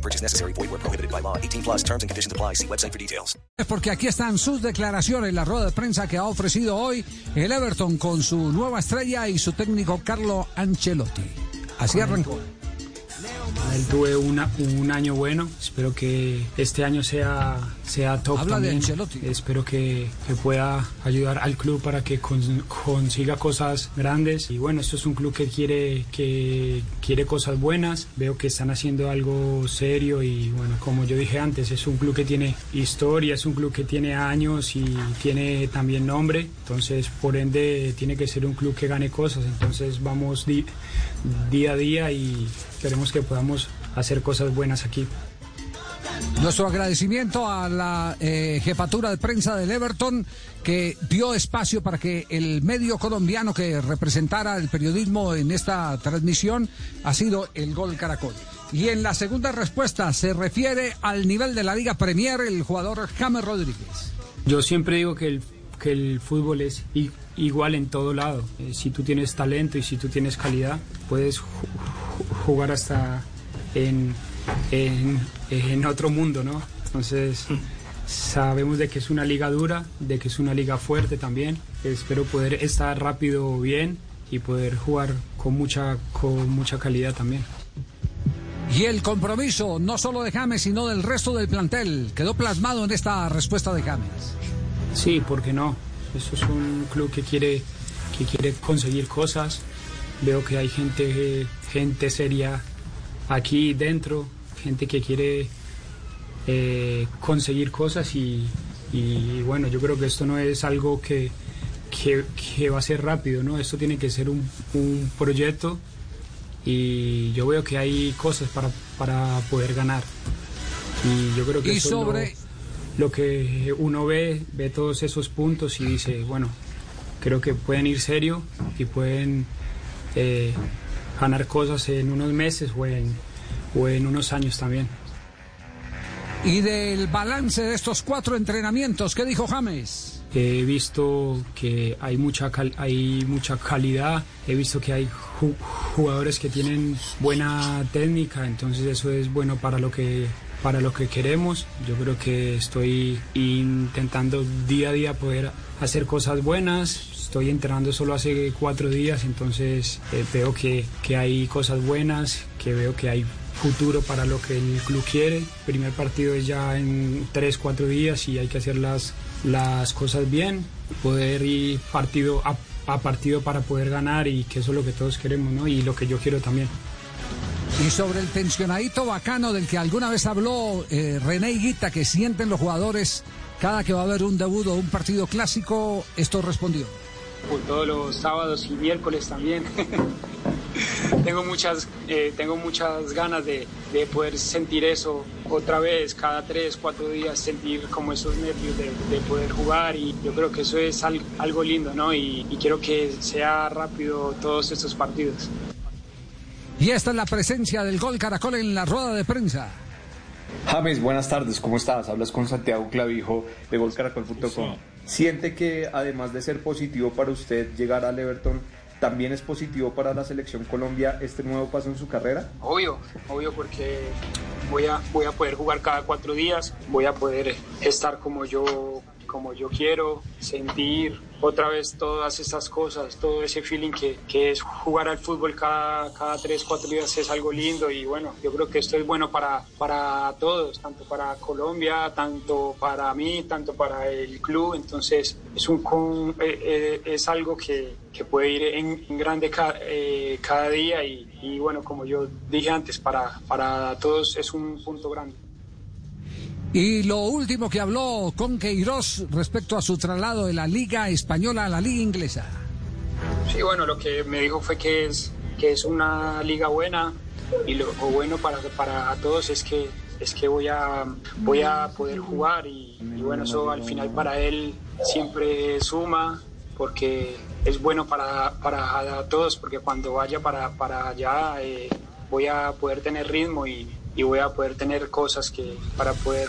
No purchase necessary. Void where prohibited by law. 18 plus terms and conditions apply. See website for details. Porque aquí están sus declaraciones, la rueda de prensa que ha ofrecido hoy el Everton con su nueva estrella y su técnico Carlo Ancelotti. Así arrancó. Él tuve una, un año bueno, espero que este año sea, sea top Habla de también. Ancelotti. Espero que, que pueda ayudar al club para que con- consiga cosas grandes. Y bueno, esto es un club que quiere, que quiere cosas buenas. Veo que están haciendo algo serio y bueno, como yo dije antes, es un club que tiene historia, es un club que tiene años y tiene también nombre. Entonces, por ende, tiene que ser un club que gane cosas. Entonces, vamos di- día a día y queremos que podamos hacer cosas buenas aquí. Nuestro agradecimiento a la eh, jefatura de prensa del Everton que dio espacio para que el medio colombiano que representara el periodismo en esta transmisión ha sido el Gol Caracol. Y en la segunda respuesta se refiere al nivel de la Liga Premier el jugador James Rodríguez. Yo siempre digo que el, que el fútbol es igual en todo lado. Eh, si tú tienes talento y si tú tienes calidad, puedes jugar hasta en, en, en otro mundo, ¿no? Entonces, sabemos de que es una liga dura, de que es una liga fuerte también. Espero poder estar rápido bien y poder jugar con mucha, con mucha calidad también. Y el compromiso no solo de James, sino del resto del plantel quedó plasmado en esta respuesta de James. Sí, ¿por qué no? Eso es un club que quiere, que quiere conseguir cosas. Veo que hay gente, gente seria aquí dentro, gente que quiere eh, conseguir cosas y, y bueno, yo creo que esto no es algo que, que, que va a ser rápido, ¿no? Esto tiene que ser un, un proyecto y yo veo que hay cosas para, para poder ganar. Y yo creo que Y eso es lo- sobre- lo que uno ve, ve todos esos puntos y dice, bueno, creo que pueden ir serio y pueden eh, ganar cosas en unos meses o en, o en unos años también. Y del balance de estos cuatro entrenamientos, ¿qué dijo James? He visto que hay mucha, cal- hay mucha calidad, he visto que hay ju- jugadores que tienen buena técnica, entonces eso es bueno para lo que para lo que queremos. Yo creo que estoy intentando día a día poder hacer cosas buenas. Estoy entrenando solo hace cuatro días, entonces eh, veo que, que hay cosas buenas, que veo que hay futuro para lo que el club quiere. Primer partido es ya en tres, cuatro días y hay que hacer las, las cosas bien, poder ir partido a, a partido para poder ganar y que eso es lo que todos queremos, ¿no? Y lo que yo quiero también. Y sobre el tensionadito bacano del que alguna vez habló eh, René Higuita, que sienten los jugadores cada que va a haber un debut o un partido clásico, esto respondió. Por todos los sábados y miércoles también. tengo muchas, eh, tengo muchas ganas de, de poder sentir eso otra vez, cada tres, cuatro días, sentir como esos nervios de, de poder jugar y yo creo que eso es al- algo lindo, ¿no? Y, y quiero que sea rápido todos estos partidos. Y esta es la presencia del gol Caracol en la rueda de prensa. James, buenas tardes, ¿cómo estás? Hablas con Santiago Clavijo de golcaracol.com. ¿Siente que además de ser positivo para usted llegar al Everton, también es positivo para la selección Colombia este nuevo paso en su carrera? Obvio, obvio porque voy a, voy a poder jugar cada cuatro días, voy a poder estar como yo, como yo quiero, sentir otra vez todas esas cosas, todo ese feeling que, que es jugar al fútbol cada, cada tres, cuatro días es algo lindo y bueno, yo creo que esto es bueno para, para todos, tanto para Colombia, tanto para mí, tanto para el club, entonces es, un, eh, eh, es algo que, que puede ir en, en grande ca- eh, cada día y, y bueno, como yo dije antes, para, para todos es un punto grande. Y lo último que habló con Queiroz respecto a su traslado de la Liga Española a la Liga Inglesa. Sí, bueno, lo que me dijo fue que es, que es una liga buena y lo, bueno para, para todos es que es que voy a, voy a poder jugar y, y bueno, eso al final para él siempre suma porque es bueno para, para todos, porque cuando vaya para, para allá eh, voy a poder tener ritmo y, y voy a poder tener cosas que para poder.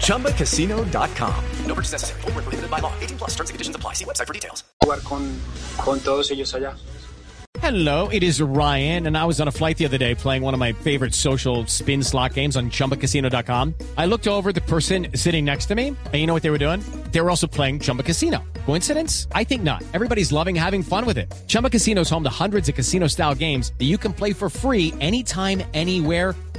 ChumbaCasino.com. No purchase necessary. Full prohibited by law. 18 plus terms and conditions apply. See website for details. Jugar con, con todos ellos allá. Hello, it is Ryan, and I was on a flight the other day playing one of my favorite social spin slot games on chumbacasino.com. I looked over the person sitting next to me, and you know what they were doing? They were also playing Chumba Casino. Coincidence? I think not. Everybody's loving having fun with it. Chumba Casino is home to hundreds of casino style games that you can play for free anytime, anywhere,